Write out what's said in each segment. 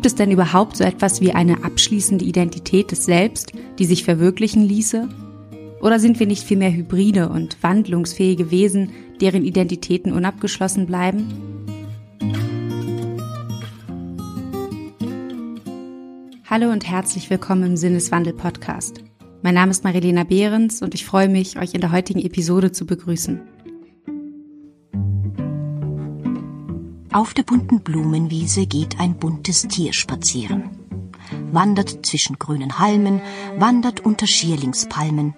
Gibt es denn überhaupt so etwas wie eine abschließende Identität des Selbst, die sich verwirklichen ließe? Oder sind wir nicht vielmehr hybride und wandlungsfähige Wesen, deren Identitäten unabgeschlossen bleiben? Hallo und herzlich willkommen im Sinneswandel Podcast. Mein Name ist Marilena Behrens und ich freue mich, euch in der heutigen Episode zu begrüßen. Auf der bunten Blumenwiese geht ein buntes Tier spazieren. Wandert zwischen grünen Halmen, wandert unter Schierlingspalmen,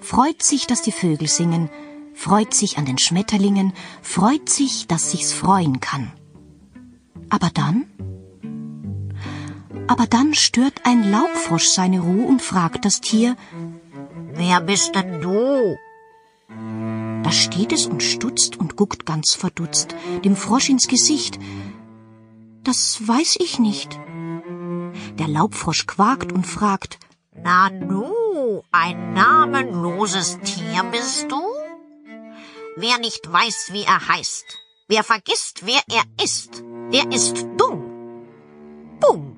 freut sich, dass die Vögel singen, freut sich an den Schmetterlingen, freut sich, dass sich's freuen kann. Aber dann? Aber dann stört ein Laubfrosch seine Ruhe und fragt das Tier, Wer bist denn du? Da steht es und stutzt und guckt ganz verdutzt dem Frosch ins Gesicht. Das weiß ich nicht. Der Laubfrosch quakt und fragt, Na nu, ein namenloses Tier bist du? Wer nicht weiß, wie er heißt, wer vergisst, wer er ist, der ist dumm. Bumm.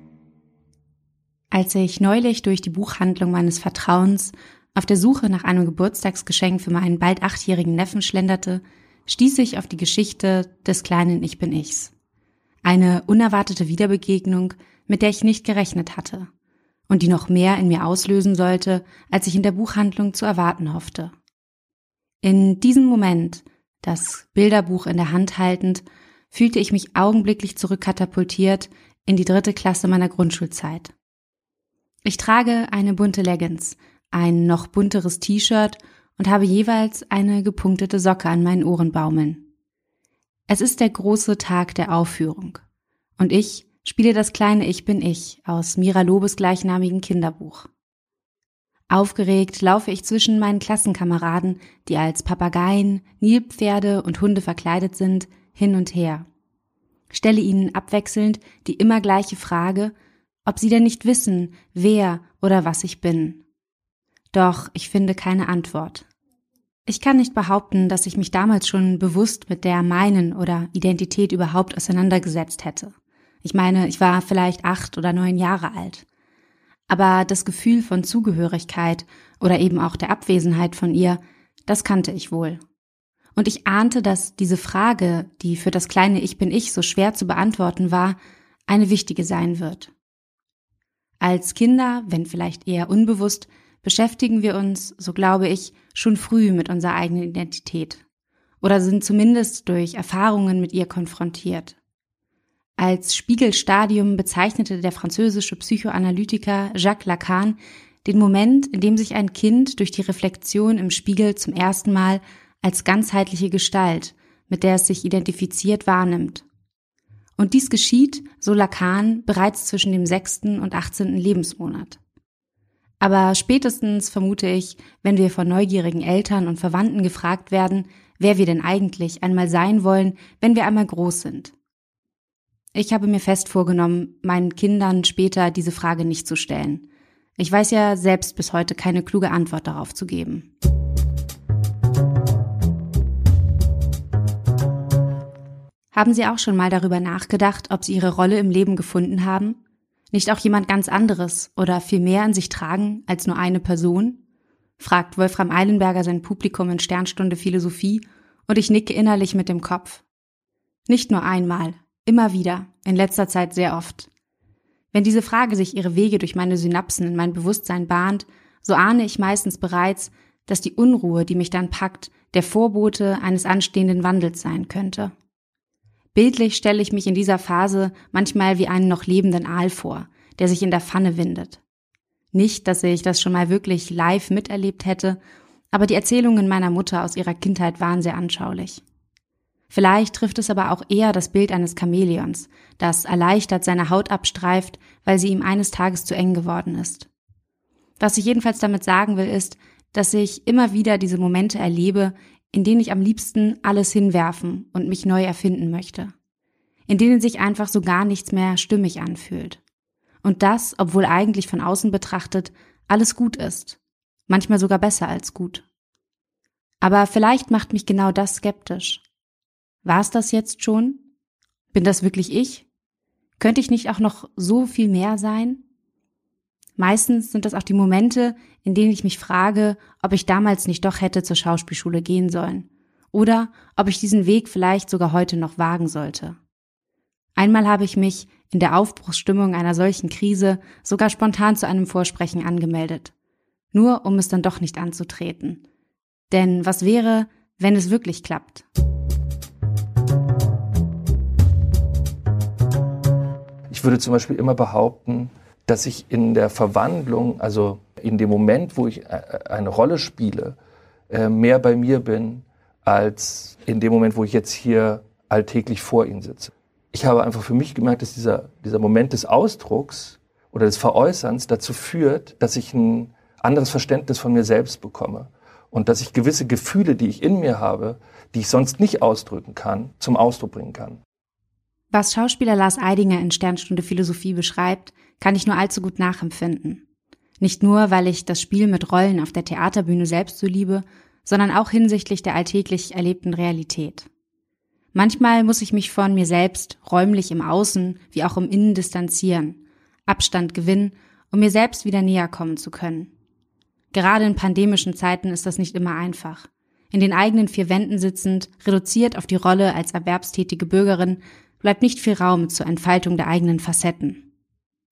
Als ich neulich durch die Buchhandlung meines Vertrauens auf der Suche nach einem Geburtstagsgeschenk für meinen bald achtjährigen Neffen schlenderte, stieß ich auf die Geschichte des kleinen Ich bin Ichs. Eine unerwartete Wiederbegegnung, mit der ich nicht gerechnet hatte und die noch mehr in mir auslösen sollte, als ich in der Buchhandlung zu erwarten hoffte. In diesem Moment, das Bilderbuch in der Hand haltend, fühlte ich mich augenblicklich zurückkatapultiert in die dritte Klasse meiner Grundschulzeit. Ich trage eine bunte Leggings, ein noch bunteres T-Shirt und habe jeweils eine gepunktete Socke an meinen Ohren baumeln. Es ist der große Tag der Aufführung und ich spiele das kleine Ich bin ich aus Mira Lobes gleichnamigen Kinderbuch. Aufgeregt laufe ich zwischen meinen Klassenkameraden, die als Papageien, Nilpferde und Hunde verkleidet sind, hin und her. Stelle ihnen abwechselnd die immer gleiche Frage, ob sie denn nicht wissen, wer oder was ich bin. Doch ich finde keine Antwort. Ich kann nicht behaupten, dass ich mich damals schon bewusst mit der meinen oder Identität überhaupt auseinandergesetzt hätte. Ich meine, ich war vielleicht acht oder neun Jahre alt. Aber das Gefühl von Zugehörigkeit oder eben auch der Abwesenheit von ihr, das kannte ich wohl. Und ich ahnte, dass diese Frage, die für das kleine Ich bin ich so schwer zu beantworten war, eine wichtige sein wird. Als Kinder, wenn vielleicht eher unbewusst, beschäftigen wir uns, so glaube ich, schon früh mit unserer eigenen Identität oder sind zumindest durch Erfahrungen mit ihr konfrontiert. Als Spiegelstadium bezeichnete der französische Psychoanalytiker Jacques Lacan den Moment, in dem sich ein Kind durch die Reflexion im Spiegel zum ersten Mal als ganzheitliche Gestalt, mit der es sich identifiziert, wahrnimmt. Und dies geschieht, so Lacan, bereits zwischen dem sechsten und achtzehnten Lebensmonat. Aber spätestens vermute ich, wenn wir von neugierigen Eltern und Verwandten gefragt werden, wer wir denn eigentlich einmal sein wollen, wenn wir einmal groß sind. Ich habe mir fest vorgenommen, meinen Kindern später diese Frage nicht zu stellen. Ich weiß ja selbst bis heute keine kluge Antwort darauf zu geben. Haben Sie auch schon mal darüber nachgedacht, ob Sie Ihre Rolle im Leben gefunden haben? Nicht auch jemand ganz anderes oder viel mehr an sich tragen als nur eine Person? fragt Wolfram Eilenberger sein Publikum in Sternstunde Philosophie und ich nicke innerlich mit dem Kopf. Nicht nur einmal, immer wieder, in letzter Zeit sehr oft. Wenn diese Frage sich ihre Wege durch meine Synapsen in mein Bewusstsein bahnt, so ahne ich meistens bereits, dass die Unruhe, die mich dann packt, der Vorbote eines anstehenden Wandels sein könnte. Bildlich stelle ich mich in dieser Phase manchmal wie einen noch lebenden Aal vor, der sich in der Pfanne windet. Nicht, dass ich das schon mal wirklich live miterlebt hätte, aber die Erzählungen meiner Mutter aus ihrer Kindheit waren sehr anschaulich. Vielleicht trifft es aber auch eher das Bild eines Chamäleons, das erleichtert seine Haut abstreift, weil sie ihm eines Tages zu eng geworden ist. Was ich jedenfalls damit sagen will, ist, dass ich immer wieder diese Momente erlebe, in denen ich am liebsten alles hinwerfen und mich neu erfinden möchte. In denen sich einfach so gar nichts mehr stimmig anfühlt. Und das, obwohl eigentlich von außen betrachtet alles gut ist. Manchmal sogar besser als gut. Aber vielleicht macht mich genau das skeptisch. War es das jetzt schon? Bin das wirklich ich? Könnte ich nicht auch noch so viel mehr sein? Meistens sind das auch die Momente, in denen ich mich frage, ob ich damals nicht doch hätte zur Schauspielschule gehen sollen oder ob ich diesen Weg vielleicht sogar heute noch wagen sollte. Einmal habe ich mich in der Aufbruchsstimmung einer solchen Krise sogar spontan zu einem Vorsprechen angemeldet, nur um es dann doch nicht anzutreten. Denn was wäre, wenn es wirklich klappt? Ich würde zum Beispiel immer behaupten, dass ich in der Verwandlung, also in dem Moment, wo ich äh, eine Rolle spiele, äh, mehr bei mir bin, als in dem Moment, wo ich jetzt hier alltäglich vor Ihnen sitze. Ich habe einfach für mich gemerkt, dass dieser, dieser Moment des Ausdrucks oder des Veräußerns dazu führt, dass ich ein anderes Verständnis von mir selbst bekomme und dass ich gewisse Gefühle, die ich in mir habe, die ich sonst nicht ausdrücken kann, zum Ausdruck bringen kann. Was Schauspieler Lars Eidinger in Sternstunde Philosophie beschreibt, kann ich nur allzu gut nachempfinden. Nicht nur, weil ich das Spiel mit Rollen auf der Theaterbühne selbst so liebe, sondern auch hinsichtlich der alltäglich erlebten Realität. Manchmal muss ich mich von mir selbst räumlich im Außen wie auch im Innen distanzieren, Abstand gewinnen, um mir selbst wieder näher kommen zu können. Gerade in pandemischen Zeiten ist das nicht immer einfach. In den eigenen vier Wänden sitzend, reduziert auf die Rolle als erwerbstätige Bürgerin, bleibt nicht viel Raum zur Entfaltung der eigenen Facetten.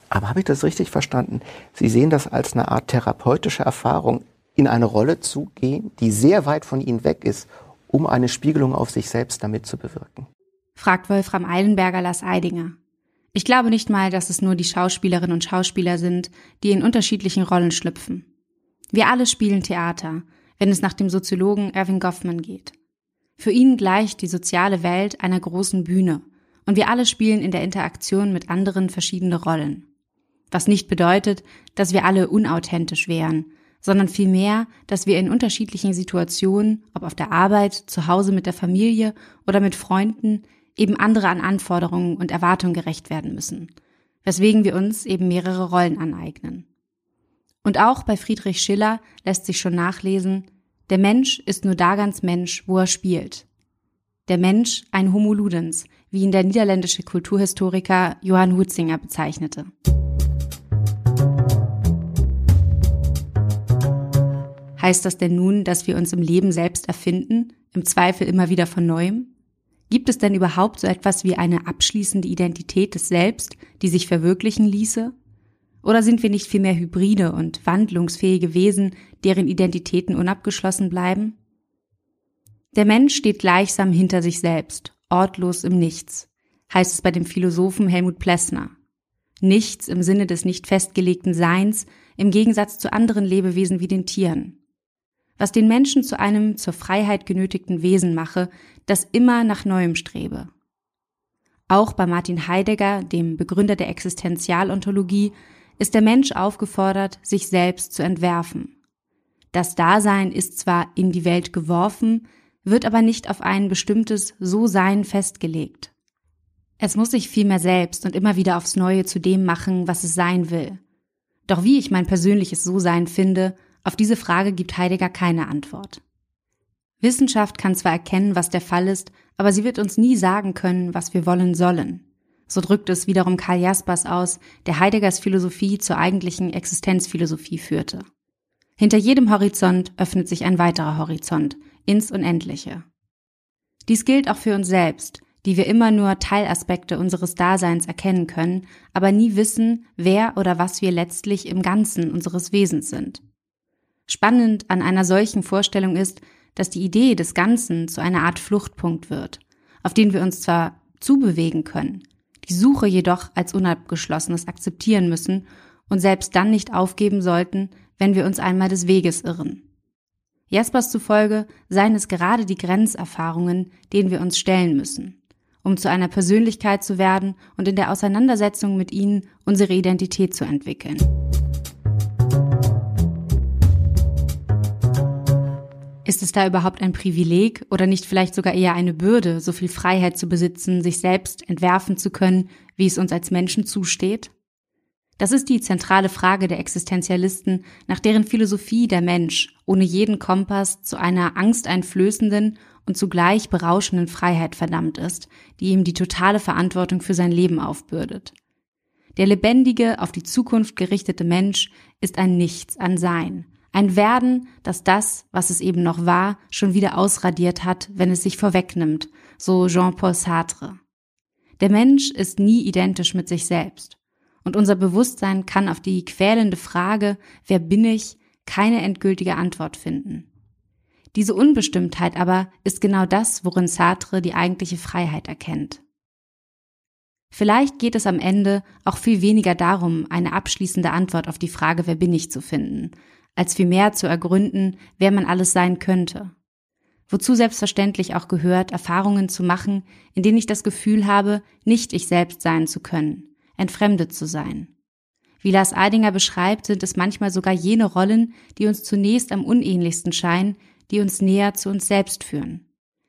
Aber habe ich das richtig verstanden? Sie sehen das als eine Art therapeutische Erfahrung, in eine Rolle zu gehen, die sehr weit von Ihnen weg ist, um eine Spiegelung auf sich selbst damit zu bewirken? Fragt Wolfram Eilenberger Lars Eidinger. Ich glaube nicht mal, dass es nur die Schauspielerinnen und Schauspieler sind, die in unterschiedlichen Rollen schlüpfen. Wir alle spielen Theater, wenn es nach dem Soziologen Irving Goffman geht. Für ihn gleicht die soziale Welt einer großen Bühne und wir alle spielen in der Interaktion mit anderen verschiedene Rollen was nicht bedeutet, dass wir alle unauthentisch wären, sondern vielmehr, dass wir in unterschiedlichen Situationen, ob auf der Arbeit, zu Hause mit der Familie oder mit Freunden, eben andere an Anforderungen und Erwartungen gerecht werden müssen, weswegen wir uns eben mehrere Rollen aneignen. Und auch bei Friedrich Schiller lässt sich schon nachlesen, der Mensch ist nur da ganz Mensch, wo er spielt. Der Mensch ein Homo ludens, wie ihn der niederländische Kulturhistoriker Johann Hutzinger bezeichnete. Heißt das denn nun, dass wir uns im Leben selbst erfinden, im Zweifel immer wieder von neuem? Gibt es denn überhaupt so etwas wie eine abschließende Identität des Selbst, die sich verwirklichen ließe? Oder sind wir nicht vielmehr hybride und wandlungsfähige Wesen, deren Identitäten unabgeschlossen bleiben? Der Mensch steht gleichsam hinter sich selbst, ortlos im Nichts, heißt es bei dem Philosophen Helmut Plessner. Nichts im Sinne des nicht festgelegten Seins, im Gegensatz zu anderen Lebewesen wie den Tieren was den Menschen zu einem zur Freiheit genötigten Wesen mache, das immer nach Neuem strebe. Auch bei Martin Heidegger, dem Begründer der Existenzialontologie, ist der Mensch aufgefordert, sich selbst zu entwerfen. Das Dasein ist zwar in die Welt geworfen, wird aber nicht auf ein bestimmtes So-Sein festgelegt. Es muss sich vielmehr selbst und immer wieder aufs Neue zu dem machen, was es sein will. Doch wie ich mein persönliches So-Sein finde, auf diese Frage gibt Heidegger keine Antwort. Wissenschaft kann zwar erkennen, was der Fall ist, aber sie wird uns nie sagen können, was wir wollen sollen. So drückt es wiederum Karl Jaspers aus, der Heideggers Philosophie zur eigentlichen Existenzphilosophie führte. Hinter jedem Horizont öffnet sich ein weiterer Horizont, ins Unendliche. Dies gilt auch für uns selbst, die wir immer nur Teilaspekte unseres Daseins erkennen können, aber nie wissen, wer oder was wir letztlich im Ganzen unseres Wesens sind. Spannend an einer solchen Vorstellung ist, dass die Idee des Ganzen zu einer Art Fluchtpunkt wird, auf den wir uns zwar zubewegen können, die Suche jedoch als unabgeschlossenes akzeptieren müssen und selbst dann nicht aufgeben sollten, wenn wir uns einmal des Weges irren. Jaspers zufolge seien es gerade die Grenzerfahrungen, denen wir uns stellen müssen, um zu einer Persönlichkeit zu werden und in der Auseinandersetzung mit ihnen unsere Identität zu entwickeln. Ist es da überhaupt ein Privileg oder nicht vielleicht sogar eher eine Bürde, so viel Freiheit zu besitzen, sich selbst entwerfen zu können, wie es uns als Menschen zusteht? Das ist die zentrale Frage der Existenzialisten, nach deren Philosophie der Mensch ohne jeden Kompass zu einer angsteinflößenden und zugleich berauschenden Freiheit verdammt ist, die ihm die totale Verantwortung für sein Leben aufbürdet. Der lebendige, auf die Zukunft gerichtete Mensch ist ein Nichts, ein Sein, ein Werden, das das, was es eben noch war, schon wieder ausradiert hat, wenn es sich vorwegnimmt, so Jean-Paul Sartre. Der Mensch ist nie identisch mit sich selbst. Und unser Bewusstsein kann auf die quälende Frage, wer bin ich, keine endgültige Antwort finden. Diese Unbestimmtheit aber ist genau das, worin Sartre die eigentliche Freiheit erkennt. Vielleicht geht es am Ende auch viel weniger darum, eine abschließende Antwort auf die Frage, wer bin ich zu finden, als vielmehr zu ergründen, wer man alles sein könnte. Wozu selbstverständlich auch gehört, Erfahrungen zu machen, in denen ich das Gefühl habe, nicht ich selbst sein zu können, entfremdet zu sein. Wie Lars Eidinger beschreibt, sind es manchmal sogar jene Rollen, die uns zunächst am unähnlichsten scheinen, die uns näher zu uns selbst führen.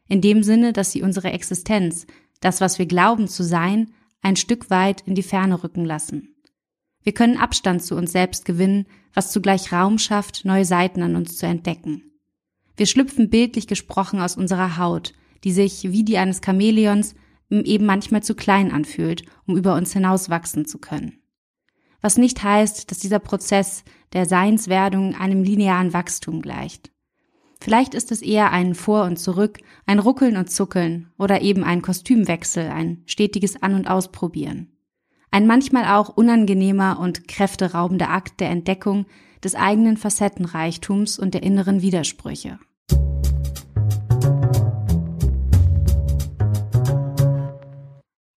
In dem Sinne, dass sie unsere Existenz, das, was wir glauben zu sein, ein Stück weit in die Ferne rücken lassen. Wir können Abstand zu uns selbst gewinnen, was zugleich Raum schafft, neue Seiten an uns zu entdecken. Wir schlüpfen bildlich gesprochen aus unserer Haut, die sich, wie die eines Chamäleons, eben manchmal zu klein anfühlt, um über uns hinauswachsen zu können. Was nicht heißt, dass dieser Prozess der Seinswerdung einem linearen Wachstum gleicht. Vielleicht ist es eher ein Vor und Zurück, ein Ruckeln und Zuckeln oder eben ein Kostümwechsel, ein stetiges An- und Ausprobieren. Ein manchmal auch unangenehmer und kräfteraubender Akt der Entdeckung des eigenen Facettenreichtums und der inneren Widersprüche.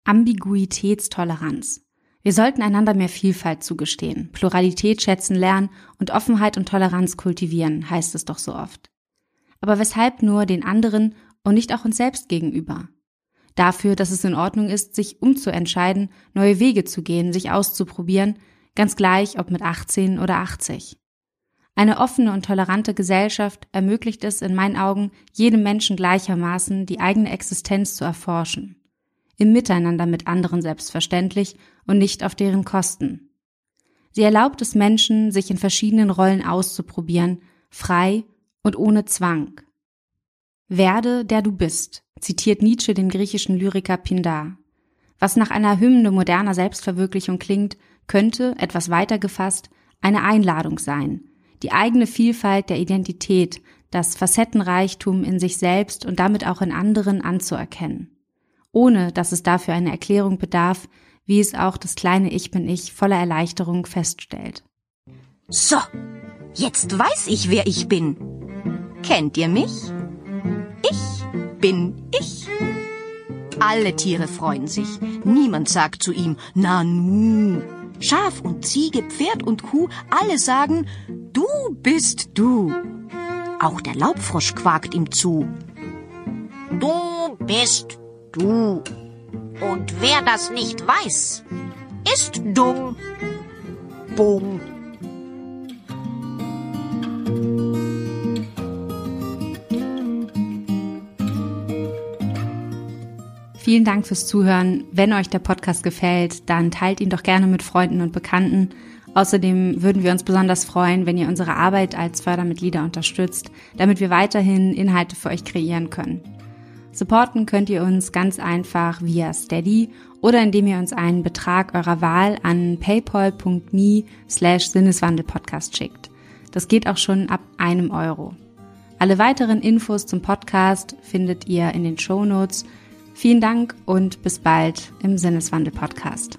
Ambiguitätstoleranz. Wir sollten einander mehr Vielfalt zugestehen, Pluralität schätzen lernen und Offenheit und Toleranz kultivieren, heißt es doch so oft. Aber weshalb nur den anderen und nicht auch uns selbst gegenüber? Dafür, dass es in Ordnung ist, sich umzuentscheiden, neue Wege zu gehen, sich auszuprobieren, ganz gleich ob mit 18 oder 80. Eine offene und tolerante Gesellschaft ermöglicht es in meinen Augen jedem Menschen gleichermaßen, die eigene Existenz zu erforschen. Im Miteinander mit anderen selbstverständlich und nicht auf deren Kosten. Sie erlaubt es Menschen, sich in verschiedenen Rollen auszuprobieren, frei und ohne Zwang. Werde, der du bist, zitiert Nietzsche den griechischen Lyriker Pindar. Was nach einer Hymne moderner Selbstverwirklichung klingt, könnte, etwas weiter gefasst, eine Einladung sein, die eigene Vielfalt der Identität, das Facettenreichtum in sich selbst und damit auch in anderen anzuerkennen, ohne dass es dafür eine Erklärung bedarf, wie es auch das kleine Ich bin ich voller Erleichterung feststellt. So, jetzt weiß ich, wer ich bin. Kennt ihr mich? Ich bin ich. Alle Tiere freuen sich. Niemand sagt zu ihm, na nu. Schaf und Ziege, Pferd und Kuh, alle sagen, du bist du. Auch der Laubfrosch quakt ihm zu. Du bist du. Und wer das nicht weiß, ist dumm. Bumm. Vielen Dank fürs Zuhören. Wenn euch der Podcast gefällt, dann teilt ihn doch gerne mit Freunden und Bekannten. Außerdem würden wir uns besonders freuen, wenn ihr unsere Arbeit als Fördermitglieder unterstützt, damit wir weiterhin Inhalte für euch kreieren können. Supporten könnt ihr uns ganz einfach via Steady oder indem ihr uns einen Betrag eurer Wahl an paypal.me slash Sinneswandelpodcast schickt. Das geht auch schon ab einem Euro. Alle weiteren Infos zum Podcast findet ihr in den Show Notes Vielen Dank und bis bald im Sinneswandel-Podcast.